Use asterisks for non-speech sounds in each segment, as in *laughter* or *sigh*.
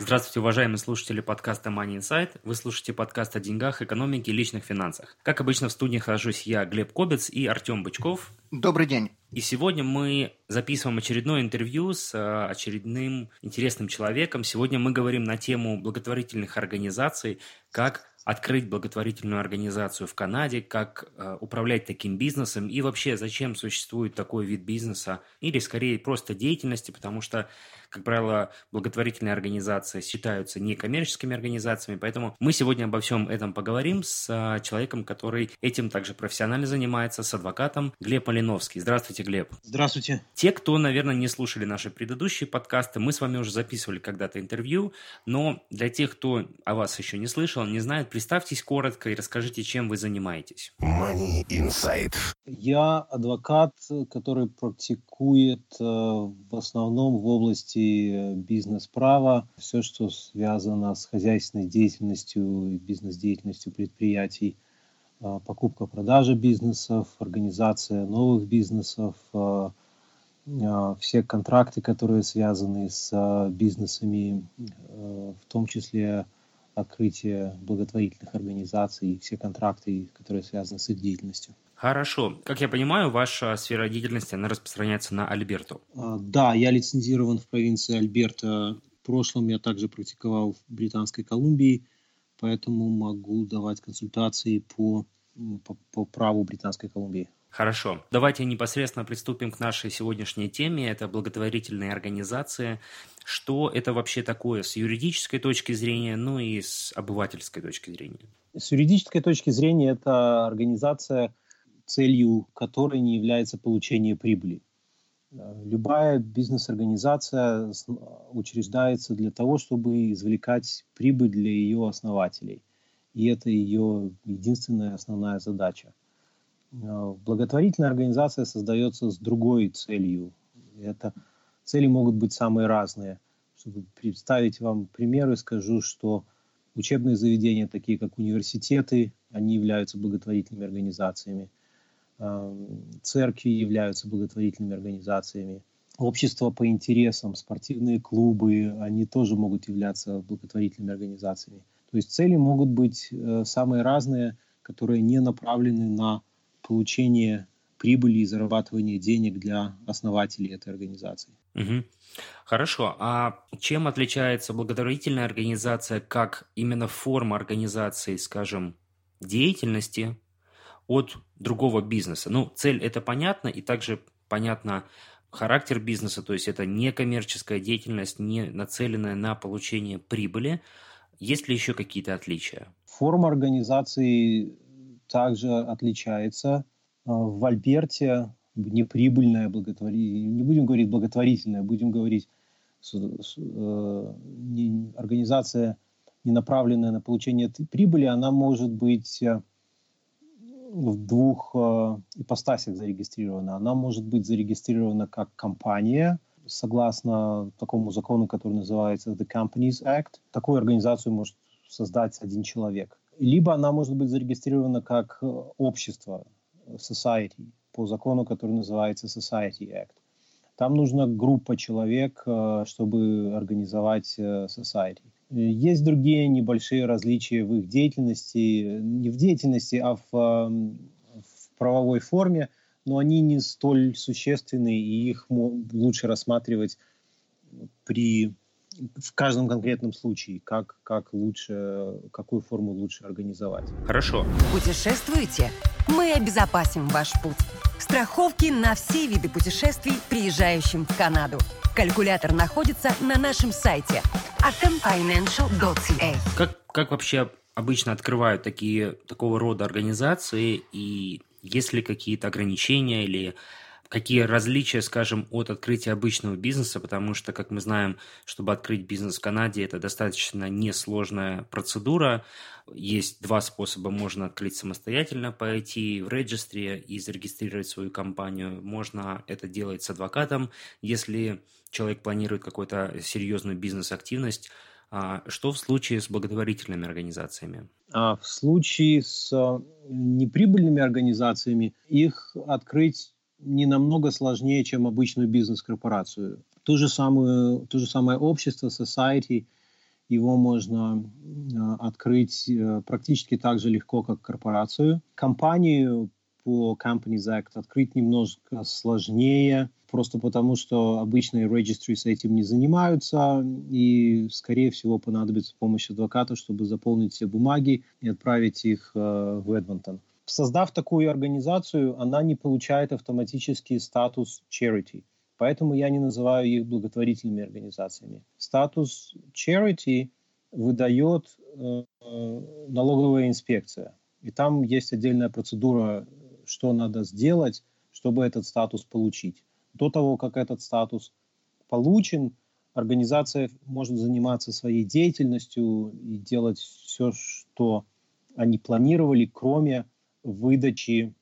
Здравствуйте, уважаемые слушатели подкаста Money Insight. Вы слушаете подкаст о деньгах, экономике и личных финансах. Как обычно, в студии нахожусь я, Глеб Кобец и Артем Бычков. Добрый день. И сегодня мы записываем очередное интервью с э, очередным интересным человеком. Сегодня мы говорим на тему благотворительных организаций, как открыть благотворительную организацию в Канаде, как э, управлять таким бизнесом и вообще зачем существует такой вид бизнеса или скорее просто деятельности, потому что как правило, благотворительные организации считаются некоммерческими организациями, поэтому мы сегодня обо всем этом поговорим с а, человеком, который этим также профессионально занимается, с адвокатом Глеб Малиновский. Здравствуйте, Глеб. Здравствуйте. Те, кто, наверное, не слушали наши предыдущие подкасты, мы с вами уже записывали когда-то интервью, но для тех, кто о вас еще не слышал, не знает, представьтесь коротко и расскажите, чем вы занимаетесь. Money Insight. Я адвокат, который практикует э, в основном в области области бизнес-права, все, что связано с хозяйственной деятельностью и бизнес-деятельностью предприятий, а, покупка-продажа бизнесов, организация новых бизнесов, все контракты, которые связаны с бизнесами, в том числе открытие благотворительных организаций, все контракты, которые связаны с их деятельностью. Хорошо. Как я понимаю, ваша сфера деятельности, она распространяется на Альберту. А, да, я лицензирован в провинции Альберта. В прошлом я также практиковал в Британской Колумбии, поэтому могу давать консультации по, по, по праву Британской Колумбии. Хорошо. Давайте непосредственно приступим к нашей сегодняшней теме. Это благотворительные организации. Что это вообще такое с юридической точки зрения, ну и с обывательской точки зрения? С юридической точки зрения это организация, целью которой не является получение прибыли. Э, любая бизнес-организация учреждается для того, чтобы извлекать прибыль для ее основателей. И это ее единственная основная задача. Э, благотворительная организация создается с другой целью. Это цели могут быть самые разные. Чтобы представить вам примеры, скажу, что учебные заведения, такие как университеты, они являются благотворительными организациями – церкви являются благотворительными организациями, общества по интересам, спортивные клубы, они тоже могут являться благотворительными организациями. То есть цели могут быть э, самые разные, которые не направлены на получение прибыли и зарабатывание денег для основателей этой организации. Угу. Хорошо. А чем отличается благотворительная организация как именно форма организации, скажем, деятельности от другого бизнеса. Ну, цель это понятно, и также понятно характер бизнеса, то есть это не коммерческая деятельность, не нацеленная на получение прибыли. Есть ли еще какие-то отличия? Форма организации также отличается. А, в Альберте неприбыльная благотворительная, не будем говорить благотворительная, будем говорить э, организация, не направленная на получение прибыли, она может быть э, в двух э, ипостасях зарегистрирована. Она может быть зарегистрирована как компания, согласно такому закону, который называется The Companies Act. Такую организацию может создать один человек. Либо она может быть зарегистрирована как э, общество, society, по закону, который называется Society Act. Там нужна группа человек, э, чтобы организовать э, society. Есть другие небольшие различия в их деятельности, не в деятельности, а в, эм, в правовой форме, но они не столь существенны, и их лучше рассматривать при в каждом конкретном случае, как, как лучше, какую форму лучше организовать. Хорошо. Путешествуете? Мы обезопасим ваш путь. Страховки на все виды путешествий, приезжающим в Канаду. Калькулятор находится на нашем сайте atomfinancial.ca. Как, как вообще обычно открывают такие, такого рода организации и есть ли какие-то ограничения или какие различия, скажем, от открытия обычного бизнеса, потому что, как мы знаем, чтобы открыть бизнес в Канаде, это достаточно несложная процедура. Есть два способа. Можно открыть самостоятельно, пойти в регистре и зарегистрировать свою компанию. Можно это делать с адвокатом, если человек планирует какую-то серьезную бизнес-активность. А что в случае с благотворительными организациями? А в случае с э, неприбыльными организациями их открыть не намного сложнее, чем обычную бизнес-корпорацию. То же самое, то же самое общество, society, его можно э, открыть э, практически так же легко, как корпорацию. Компанию по Companies Act открыть немножко сложнее, просто потому что обычные registry с этим не занимаются, и, скорее всего, понадобится помощь адвоката, чтобы заполнить все бумаги и отправить их э, в Эдмонтон. Создав такую организацию, она не получает автоматически статус charity. Поэтому я не называю их благотворительными организациями. Статус charity выдает э, налоговая инспекция. И там есть отдельная процедура, что надо сделать, чтобы этот статус получить. До того, как этот статус получен, организация может заниматься своей деятельностью и делать все, что они планировали, кроме выдачи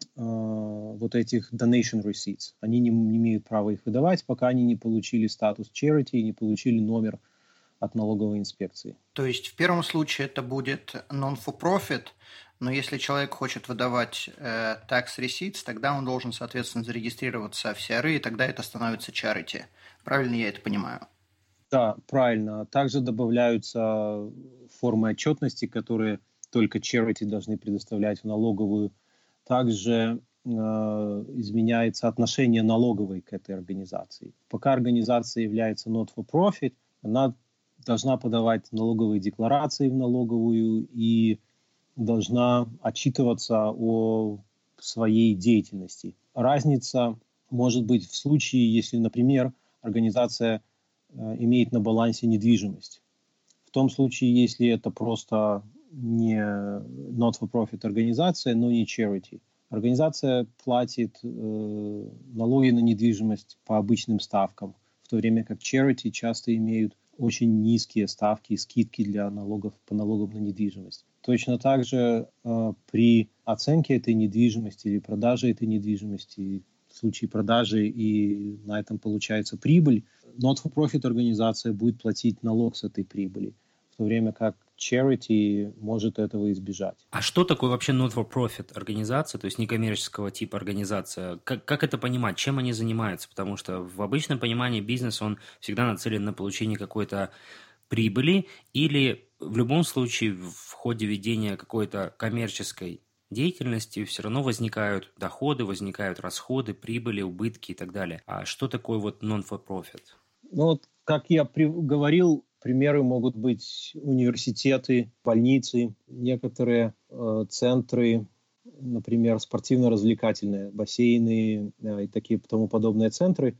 э, вот этих donation receipts. Они не, не имеют права их выдавать, пока они не получили статус charity и не получили номер от налоговой инспекции. То есть в первом случае это будет non-for-profit, но если человек хочет выдавать э, tax receipts, тогда он должен, соответственно, зарегистрироваться в CRE, и тогда это становится charity. Правильно я это понимаю? Да, правильно. Также добавляются формы отчетности, которые только charity должны предоставлять в налоговую. Также э, изменяется отношение налоговой к этой организации. Пока организация является not for profit, она должна подавать налоговые декларации в налоговую и должна отчитываться о своей деятельности. Разница может быть в случае, если, например, организация э, имеет на балансе недвижимость. В том случае, если это просто не not-for-profit организация, но не charity. Организация платит э, налоги на недвижимость по обычным ставкам, в то время как charity часто имеют очень низкие ставки и скидки для налогов по налогам на недвижимость. Точно так же э, при оценке этой недвижимости или продаже этой недвижимости, в случае продажи и на этом получается прибыль, not-for-profit организация будет платить налог с этой прибыли, в то время как charity может этого избежать. А что такое вообще not-for-profit организация, то есть некоммерческого типа организация? Как, как это понимать? Чем они занимаются? Потому что в обычном понимании бизнес, он всегда нацелен на получение какой-то прибыли или в любом случае в ходе ведения какой-то коммерческой деятельности все равно возникают доходы, возникают расходы, прибыли, убытки и так далее. А что такое вот non-for-profit? Ну вот, как я говорил, Примеры могут быть университеты, больницы, некоторые э, центры, например, спортивно-развлекательные, бассейны э, и такие тому подобные центры,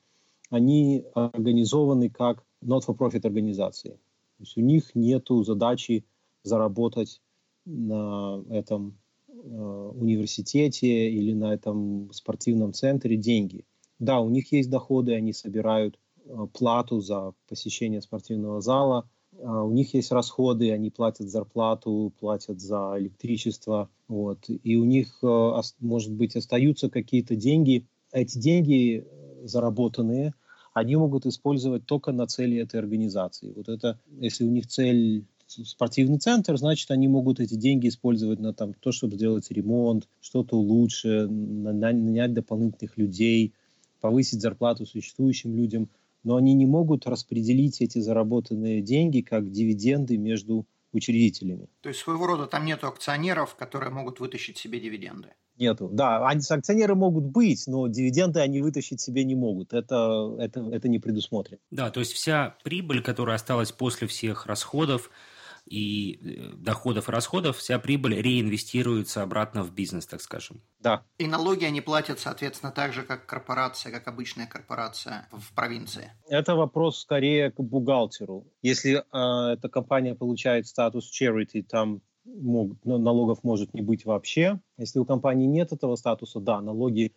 они организованы как not-for-profit организации. То есть у них нет задачи заработать на этом э, университете или на этом спортивном центре деньги. Да, у них есть доходы, они собирают плату за посещение спортивного зала. А у них есть расходы, они платят зарплату, платят за электричество. Вот. И у них, э, может быть, остаются какие-то деньги. Эти деньги э, заработанные, они могут использовать только на цели этой организации. Вот это, если у них цель спортивный центр, значит, они могут эти деньги использовать на там, то, чтобы сделать ремонт, что-то лучше, нанять дополнительных людей, повысить зарплату существующим людям – но они не могут распределить эти заработанные деньги как дивиденды между учредителями. То есть своего рода там нет акционеров, которые могут вытащить себе дивиденды? Нету. Да, они, акционеры могут быть, но дивиденды они вытащить себе не могут. Это, это, это не предусмотрено. Да, то есть вся прибыль, которая осталась после всех расходов, и э, доходов и расходов, вся прибыль реинвестируется обратно в бизнес, так скажем. Да. И налоги они платят, соответственно, так же, как корпорация, как обычная корпорация в провинции. Это вопрос скорее к бухгалтеру. Если э, эта компания получает статус charity, там мог, налогов может не быть вообще. Если у компании нет этого статуса, да, налоги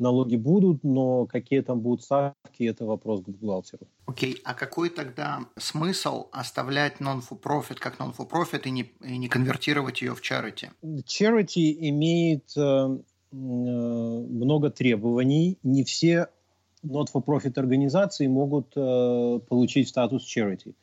налоги будут, но какие там будут ставки, это вопрос к бухгалтеру. Окей, okay. а какой тогда смысл оставлять non-for-profit как non-for-profit и не, и не конвертировать ее в charity? Charity имеет э, э, много требований. Не все not-for-profit организации могут э, получить статус charity.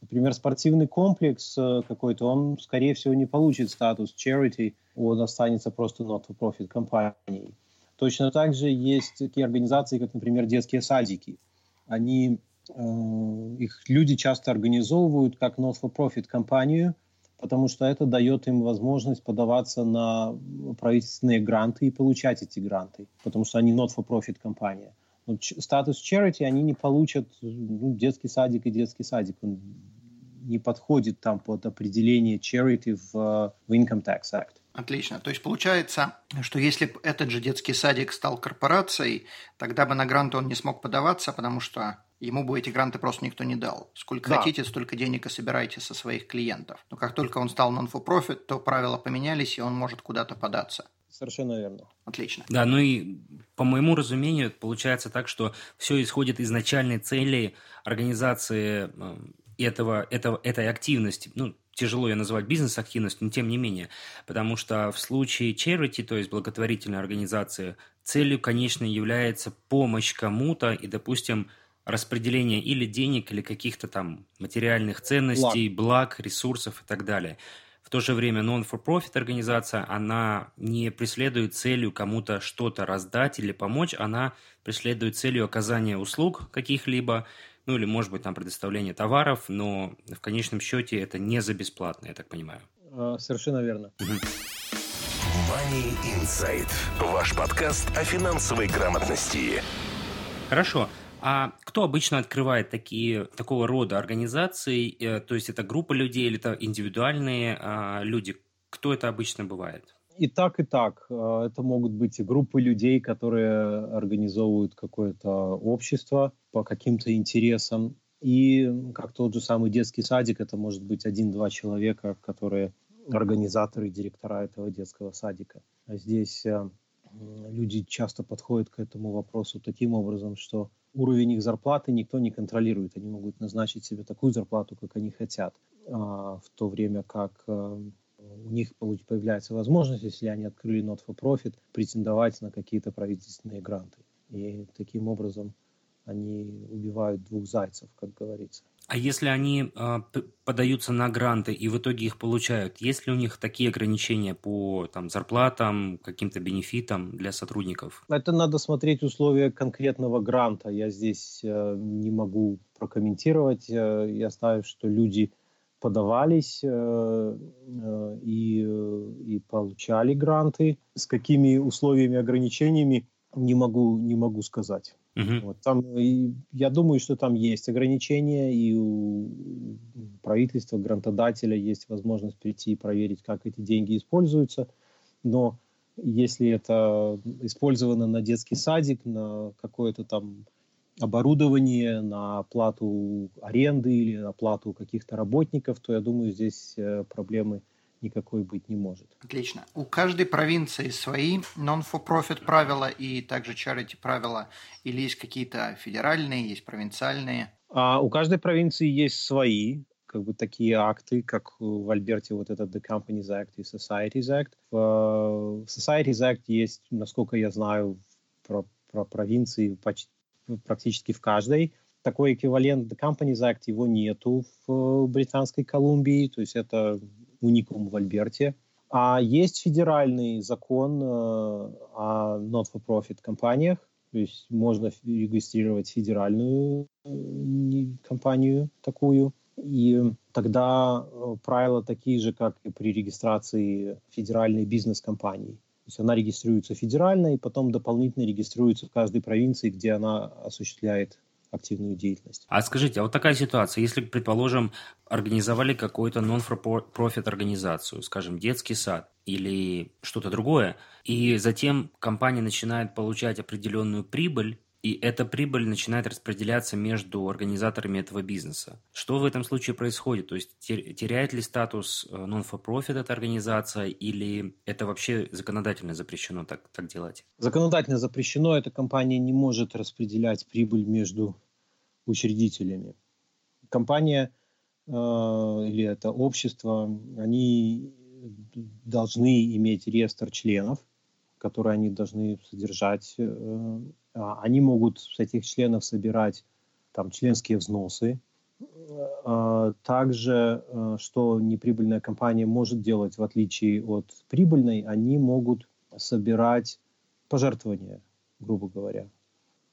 Например, спортивный комплекс э, какой-то, он, скорее всего, не получит статус charity, он останется просто not-for-profit компанией. Точно так же есть такие организации, как, например, детские садики. Они, э, их люди часто организовывают как not-for-profit компанию, потому что это дает им возможность подаваться на правительственные гранты и получать эти гранты, потому что они not-for-profit компания. Но статус charity они не получат, ну, детский садик и детский садик, он не подходит там под определение charity в, в Income Tax Act. Отлично. То есть получается, что если бы этот же детский садик стал корпорацией, тогда бы на гранты он не смог подаваться, потому что ему бы эти гранты просто никто не дал. Сколько да. хотите, столько денег и собирайте со своих клиентов. Но как только он стал non-for-profit, то правила поменялись, и он может куда-то податься. Совершенно верно. Отлично. Да, ну и по моему разумению получается так, что все исходит из начальной цели организации э, этого, этого, этой активности. Ну, тяжело ее назвать бизнес-активностью, но тем не менее. Потому что в случае charity, то есть благотворительной организации, целью, конечно, является помощь кому-то и, допустим, распределение или денег, или каких-то там материальных ценностей, благ, благ ресурсов и так далее. В то же время non-for-profit организация, она не преследует целью кому-то что-то раздать или помочь, она преследует целью оказания услуг каких-либо, ну или, может быть, там предоставление товаров, но в конечном счете это не за бесплатно, я так понимаю. А, совершенно верно. Money Insight. Ваш подкаст о финансовой грамотности. Хорошо. А кто обычно открывает такие, такого рода организации? Э, то есть это группа людей или это индивидуальные а, люди? Кто это обычно бывает? И так, и так. А, это могут быть и группы людей, которые организовывают какое-то общество по каким-то интересам. И как тот же самый детский садик, это может быть один-два человека, которые организаторы, директора этого детского садика. А здесь э, люди часто подходят к этому вопросу таким образом, что уровень их зарплаты никто не контролирует. Они могут назначить себе такую зарплату, как они хотят, а, в то время как э, у них появляется возможность, если они открыли not for profit, претендовать на какие-то правительственные гранты. И таким образом они убивают двух зайцев, как говорится. А если они э, подаются на гранты и в итоге их получают, есть ли у них такие ограничения по там, зарплатам, каким-то бенефитам для сотрудников? Это надо смотреть условия конкретного гранта. Я здесь э, не могу прокомментировать. Э, я знаю, что люди подавались э, э, и, э, и получали гранты. С какими условиями, ограничениями не могу, не могу сказать. Uh-huh. Вот, там, и, я думаю, что там есть ограничения, и у правительства, грантодателя есть возможность прийти и проверить, как эти деньги используются. Но если это использовано на детский садик, на какое-то там оборудование, на оплату аренды или оплату каких-то работников, то я думаю, здесь э, проблемы никакой быть не может. Отлично. У каждой провинции свои non-for-profit правила и также charity правила? Или есть какие-то федеральные, есть провинциальные? А у каждой провинции есть свои как бы такие акты, как в Альберте вот этот The Companies Act и Societies Act. В Societies Act есть, насколько я знаю, про, про провинции почти практически в каждой. Такой эквивалент The Companies Act его нету в Британской Колумбии, то есть это уникум в Альберте. А есть федеральный закон э, о not-for-profit компаниях, то есть можно регистрировать федеральную э, компанию такую, и тогда э, правила такие же, как и при регистрации федеральной бизнес-компании. То есть она регистрируется федерально и потом дополнительно регистрируется в каждой провинции, где она осуществляет активную деятельность. А скажите, а вот такая ситуация, если, предположим, организовали какую-то non-profit организацию, скажем, детский сад или что-то другое, и затем компания начинает получать определенную прибыль, и эта прибыль начинает распределяться между организаторами этого бизнеса. Что в этом случае происходит? То есть теряет ли статус э, non-for-profit эта организация или это вообще законодательно запрещено так, так делать? Законодательно запрещено. Эта компания не может распределять прибыль между учредителями. Компания э, или это общество, они должны иметь реестр членов, которые они должны содержать. Э, а, они могут с этих членов собирать там членские взносы. А, также, э, что неприбыльная компания может делать в отличие от прибыльной, они могут собирать пожертвования, грубо говоря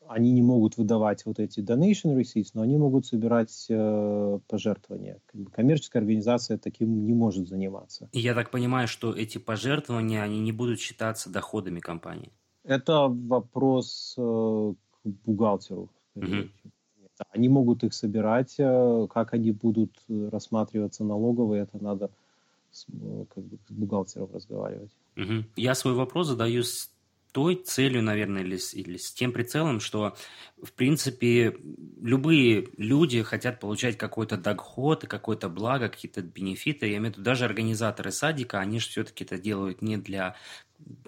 они не могут выдавать вот эти donation receipts, но они могут собирать э, пожертвования. Коммерческая организация таким не может заниматься. И я так понимаю, что эти пожертвования, они не будут считаться доходами компании? Это вопрос э, к бухгалтеру. Угу. Они могут их собирать, э, как они будут рассматриваться налоговые, это надо с, э, как бы, с бухгалтером разговаривать. Угу. Я свой вопрос задаю с той целью, наверное, или с, или с тем прицелом, что, в принципе, любые люди хотят получать какой-то доход, какое-то благо, какие-то бенефиты. Я имею в виду, даже организаторы садика, они же все-таки это делают не для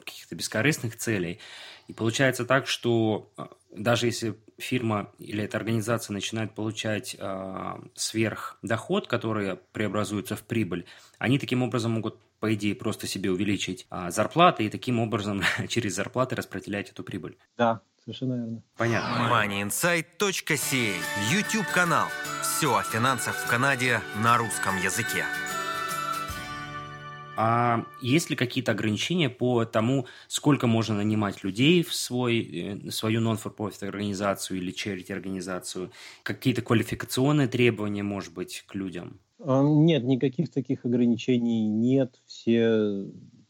каких-то бескорыстных целей. И получается так, что а, даже если фирма или эта организация начинает получать э, сверхдоход, который преобразуется в прибыль, они таким образом могут по идее, просто себе увеличить а, зарплаты и таким образом *laughs* через зарплаты распределять эту прибыль. Да, совершенно верно. Понятно. MoneyInsight.ca YouTube-канал. Все о финансах в Канаде на русском языке. А есть ли какие-то ограничения по тому, сколько можно нанимать людей в свой, э, свою non-for-profit организацию или charity организацию? Какие-то квалификационные требования, может быть, к людям? А, нет, никаких таких ограничений нет. Все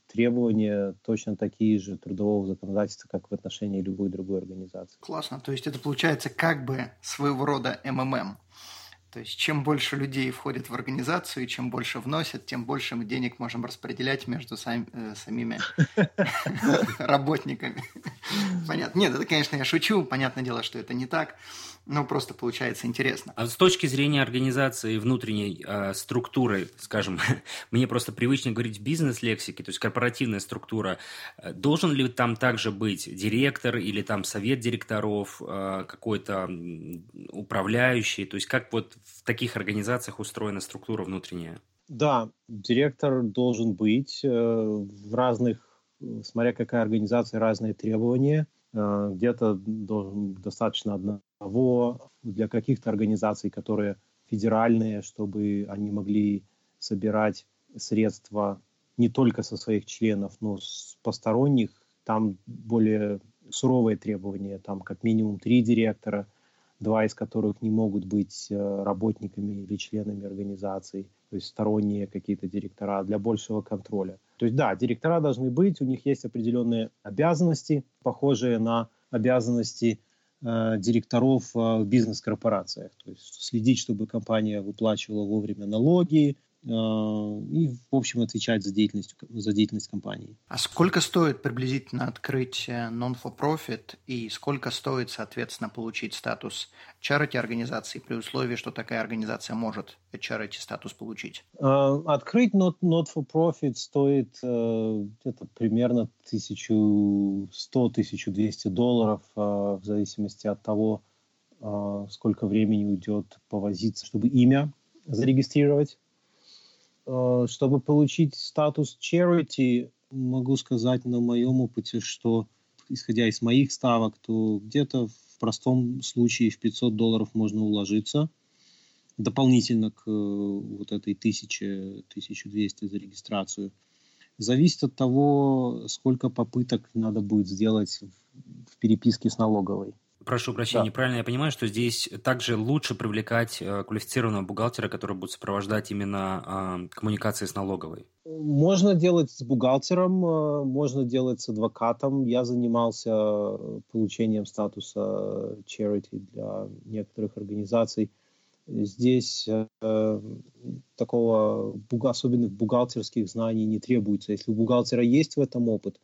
требования точно такие же трудового законодательства, как в отношении любой другой организации. Классно. То есть это получается как бы своего рода МММ. То есть чем больше людей входит в организацию, и чем больше вносят, тем больше мы денег можем распределять между сами, э, самими *laughs* работниками. Понятно. Нет, это, конечно, я шучу. Понятное дело, что это не так. Но просто получается интересно. А с точки зрения организации внутренней э, структуры, скажем, *laughs* мне просто привычно говорить бизнес-лексике, то есть корпоративная структура, э, должен ли там также быть директор или там совет директоров, э, какой-то управляющий? То есть как вот в таких организациях устроена структура внутренняя? Да, директор должен быть э, в разных, смотря какая организация, разные требования. Э, где-то должен достаточно одного для каких-то организаций, которые федеральные, чтобы они могли собирать средства не только со своих членов, но с посторонних. Там более суровые требования, там как минимум три директора, два из которых не могут быть э, работниками или членами организаций, то есть сторонние какие-то директора для большего контроля. То есть да, директора должны быть, у них есть определенные обязанности, похожие на обязанности э, директоров э, в бизнес-корпорациях. То есть следить, чтобы компания выплачивала вовремя налоги, и, в общем, отвечать за деятельность, за деятельность компании. А сколько стоит приблизительно открыть non-for-profit и сколько стоит, соответственно, получить статус charity организации при условии, что такая организация может charity статус получить? Э, открыть not-for-profit стоит э, где-то примерно 1100-1200 долларов в зависимости от того, сколько времени уйдет повозиться, чтобы имя зарегистрировать Э, чтобы получить статус charity, могу сказать на моем опыте, что исходя из моих ставок, то где-то в простом случае в 500 долларов можно уложиться дополнительно к э, вот этой 1000, 1200 за регистрацию. Зависит от того, сколько попыток надо будет сделать в переписке с налоговой. Прошу прощения, да. правильно я понимаю, что здесь также лучше привлекать э, квалифицированного бухгалтера, который будет сопровождать именно э, коммуникации с налоговой? Можно делать с бухгалтером, э, можно делать с адвокатом. Я занимался получением статуса charity для некоторых организаций. Здесь э, такого особенных бухгалтерских знаний не требуется. Если у бухгалтера есть в этом опыт,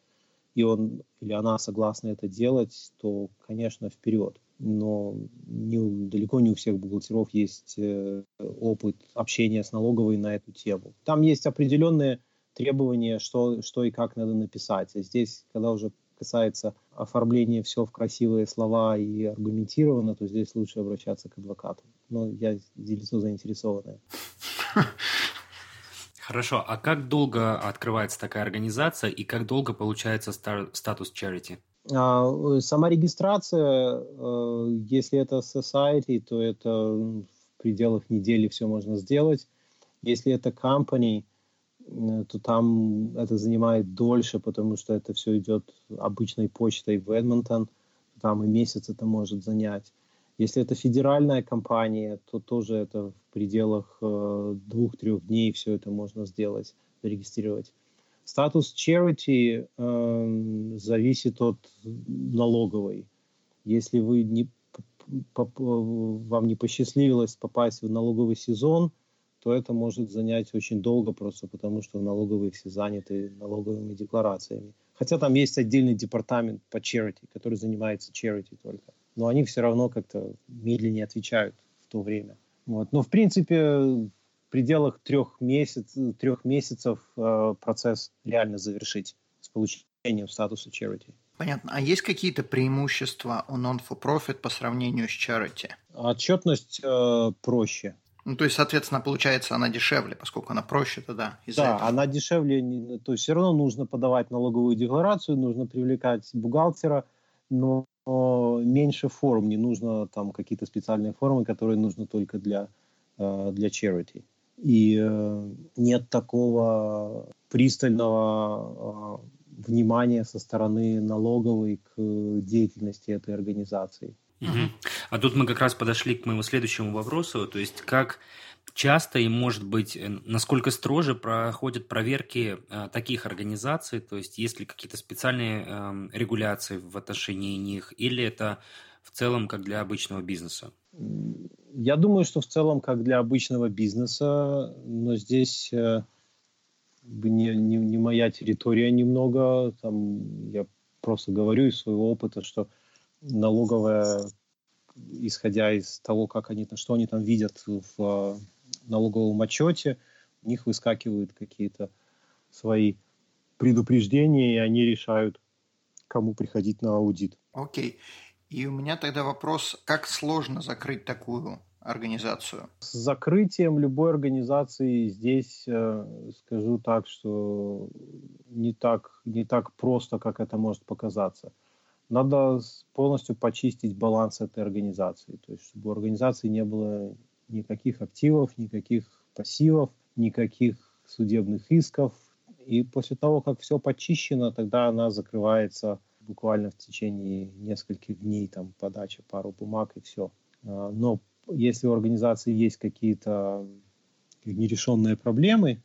и он или она согласна это делать, то, конечно, вперед. Но не, далеко не у всех бухгалтеров есть э, опыт общения с налоговой на эту тему. Там есть определенные требования, что, что и как надо написать. А здесь, когда уже касается оформления все в красивые слова и аргументированно, то здесь лучше обращаться к адвокату. Но я лицо заинтересованное. *laughs* Хорошо, а как долго открывается такая организация и как долго получается статус charity? А, сама регистрация, э, если это society, то это в пределах недели все можно сделать. Если это company, Э, то там это занимает дольше, потому что это все идет обычной почтой в Эдмонтон, там и месяц это может занять. Если это федеральная компания, то тоже это пределах э, двух-трех дней все это можно сделать, зарегистрировать. Статус charity э, зависит от налоговой. Если вы не, по, по, вам не посчастливилось попасть в налоговый сезон, то это может занять очень долго просто потому, что налоговые все заняты налоговыми декларациями. Хотя там есть отдельный департамент по charity, который занимается charity только. Но они все равно как-то медленнее отвечают в то время. Вот. Но в принципе в пределах трех, месяц, трех месяцев э, процесс реально завершить с получением статуса charity. Понятно. А есть какие-то преимущества у non-for-profit по сравнению с charity? Отчетность э, проще. Ну, то есть, соответственно, получается, она дешевле, поскольку она проще тогда. Да, этого. она дешевле, то есть все равно нужно подавать налоговую декларацию, нужно привлекать бухгалтера, но меньше форм, не нужно там какие-то специальные формы, которые нужны только для, э, для charity. И э, нет такого пристального э, внимания со стороны налоговой к деятельности этой организации. Угу. А тут мы как раз подошли к моему следующему вопросу, то есть как часто и, может быть, насколько строже проходят проверки э, таких организаций, то есть есть ли какие-то специальные э, регуляции в отношении них, или это в целом как для обычного бизнеса? Я думаю, что в целом как для обычного бизнеса, но здесь э, не, не, не моя территория немного, там я просто говорю из своего опыта, что налоговая, исходя из того, как они, что они там видят в а, налоговом отчете, у них выскакивают какие-то свои предупреждения, и они решают, кому приходить на аудит. Окей. И у меня тогда вопрос, как сложно закрыть такую организацию? С закрытием любой организации здесь э, скажу так, что не так, не так просто, как это может показаться надо полностью почистить баланс этой организации. То есть, чтобы у организации не было никаких активов, никаких пассивов, никаких судебных исков. И после того, как все почищено, тогда она закрывается буквально в течение нескольких дней, там, подача пару бумаг и все. А, но если у организации есть какие-то нерешенные проблемы,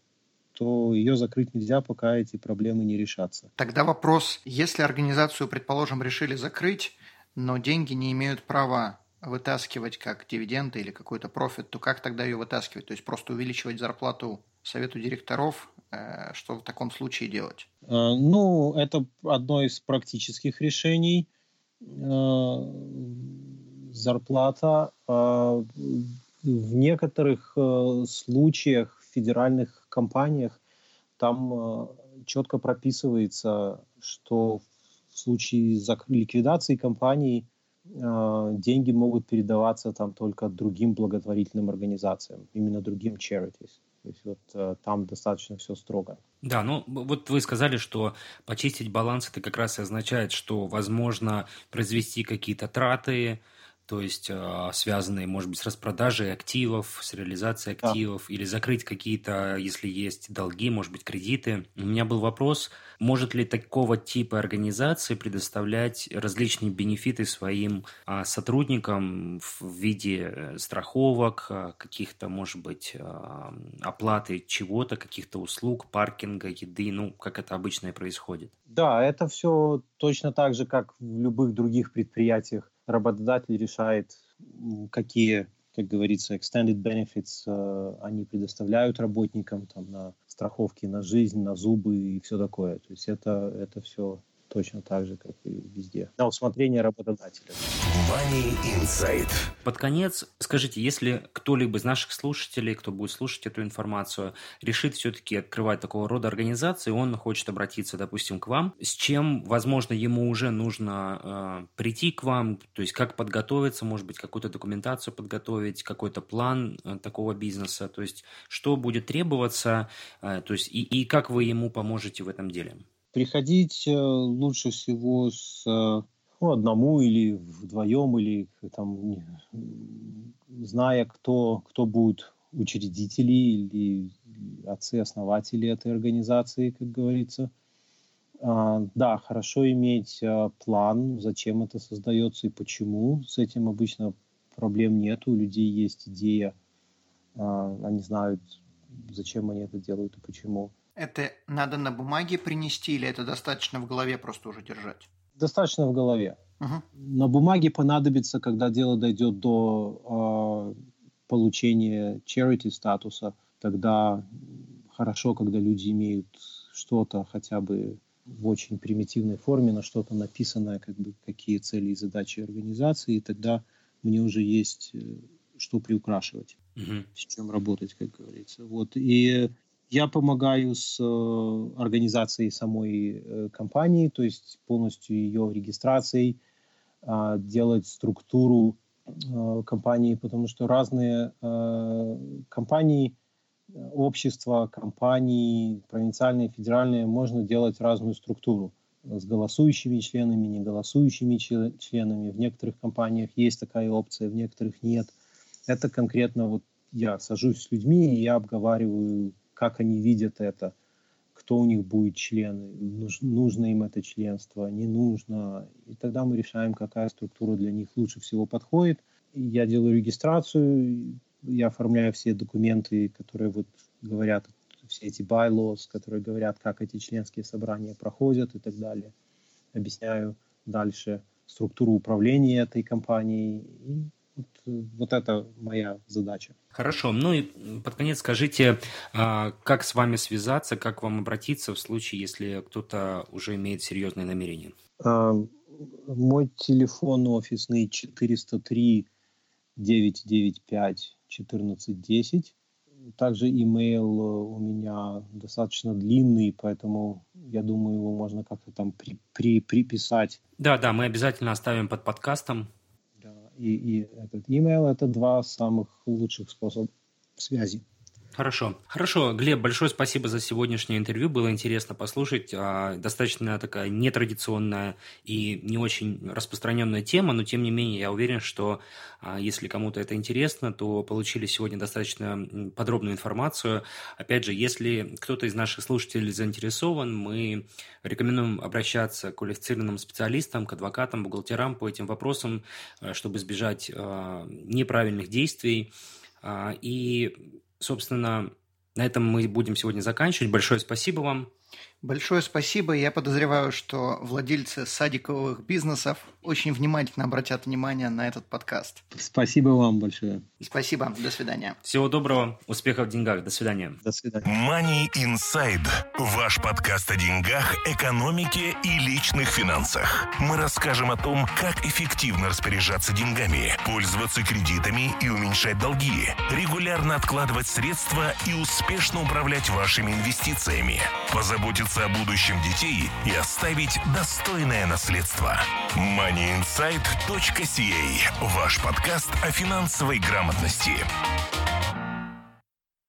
то ее закрыть нельзя, пока эти проблемы не решатся. Тогда вопрос, если организацию, предположим, решили закрыть, но деньги не имеют права вытаскивать как дивиденды или какой-то профит, то как тогда ее вытаскивать? То есть просто увеличивать зарплату совету директоров, э, что в таком случае делать? Э, ну, это одно из практических решений. Э, зарплата в некоторых случаях федеральных компаниях там четко прописывается, что в случае ликвидации компании э, деньги могут передаваться там только другим благотворительным организациям, именно другим charities. То есть вот э, там достаточно все строго. Да, ну вот вы сказали, что почистить баланс это как раз и означает, что возможно произвести какие-то траты, то есть э, связанные, может быть, с распродажей активов, с реализацией активов, да. или закрыть какие-то, если есть долги, может быть, кредиты. У меня был вопрос, может ли такого типа организации предоставлять различные бенефиты своим э, сотрудникам в виде э, страховок, э, каких-то, может быть, оплаты чего-то, каких-то услуг, паркинга, еды, ну, как это обычно и происходит? Да, это все точно так же, как в любых других предприятиях работодатель решает, какие, как говорится, extended benefits э, они предоставляют работникам там, на страховки на жизнь, на зубы и все такое. То есть это, это все точно так же, как и везде. На усмотрение работодателя. Money Insight. Под конец, скажите, если кто-либо из наших слушателей, кто будет слушать эту информацию, решит все-таки открывать такого рода организации, он хочет обратиться, допустим, к вам, с чем, возможно, ему уже нужно э, прийти к вам, то есть как подготовиться, может быть, какую-то документацию подготовить, какой-то план э, такого бизнеса, то есть что будет требоваться, э, то есть и, и как вы ему поможете в этом деле? Приходить э, лучше всего с э, ну, одному или вдвоем, или там, зная, кто, кто будут учредители или отцы-основатели этой организации, как говорится. А, да, хорошо иметь а, план, зачем это создается и почему. С этим обычно проблем нет. У людей есть идея, а, они знают, зачем они это делают и почему. Это надо на бумаге принести или это достаточно в голове просто уже держать? Достаточно в голове. Угу. На бумаге понадобится, когда дело дойдет до э, получения charity статуса, тогда хорошо, когда люди имеют что-то хотя бы в очень примитивной форме, на что-то написанное, как бы какие цели и задачи организации, и тогда мне уже есть э, что приукрашивать, угу. с чем работать, как говорится. Вот. И я помогаю с э, организацией самой э, компании, то есть полностью ее регистрацией, э, делать структуру э, компании, потому что разные компании, общества, компании, провинциальные, федеральные, можно делать разную структуру с голосующими членами, не голосующими членами. В некоторых компаниях есть такая опция, в некоторых нет. Это конкретно вот я сажусь с людьми, и я обговариваю как они видят это, кто у них будет члены, нужно им это членство, не нужно. И тогда мы решаем, какая структура для них лучше всего подходит. Я делаю регистрацию, я оформляю все документы, которые вот говорят, все эти bylaws, которые говорят, как эти членские собрания проходят и так далее. Объясняю дальше структуру управления этой компанией. И вот, вот это моя задача. Хорошо. Ну и под конец скажите, а, как с вами связаться, как вам обратиться в случае, если кто-то уже имеет серьезные намерения? А, мой телефон офисный 403 995 1410. Также имейл у меня достаточно длинный, поэтому я думаю, его можно как-то там при, при, приписать. Да, да, мы обязательно оставим под подкастом и, и этот email – это два самых лучших способа связи. Хорошо. Хорошо, Глеб, большое спасибо за сегодняшнее интервью. Было интересно послушать. А, достаточно такая нетрадиционная и не очень распространенная тема, но тем не менее я уверен, что а, если кому-то это интересно, то получили сегодня достаточно подробную информацию. Опять же, если кто-то из наших слушателей заинтересован, мы рекомендуем обращаться к квалифицированным специалистам, к адвокатам, бухгалтерам по этим вопросам, э, чтобы избежать а, неправильных действий. И собственно, на этом мы будем сегодня заканчивать. Большое спасибо вам. Большое спасибо. Я подозреваю, что владельцы садиковых бизнесов очень внимательно обратят внимание на этот подкаст. Спасибо вам большое. Спасибо. До свидания. Всего доброго. Успехов в деньгах. До свидания. До свидания. Money Inside. Ваш подкаст о деньгах, экономике и личных финансах. Мы расскажем о том, как эффективно распоряжаться деньгами, пользоваться кредитами и уменьшать долги, регулярно откладывать средства и успешно управлять вашими инвестициями, позаботиться о будущем детей и оставить достойное наследство. moneyinsight.ca – ваш подкаст о финансовой грамотности.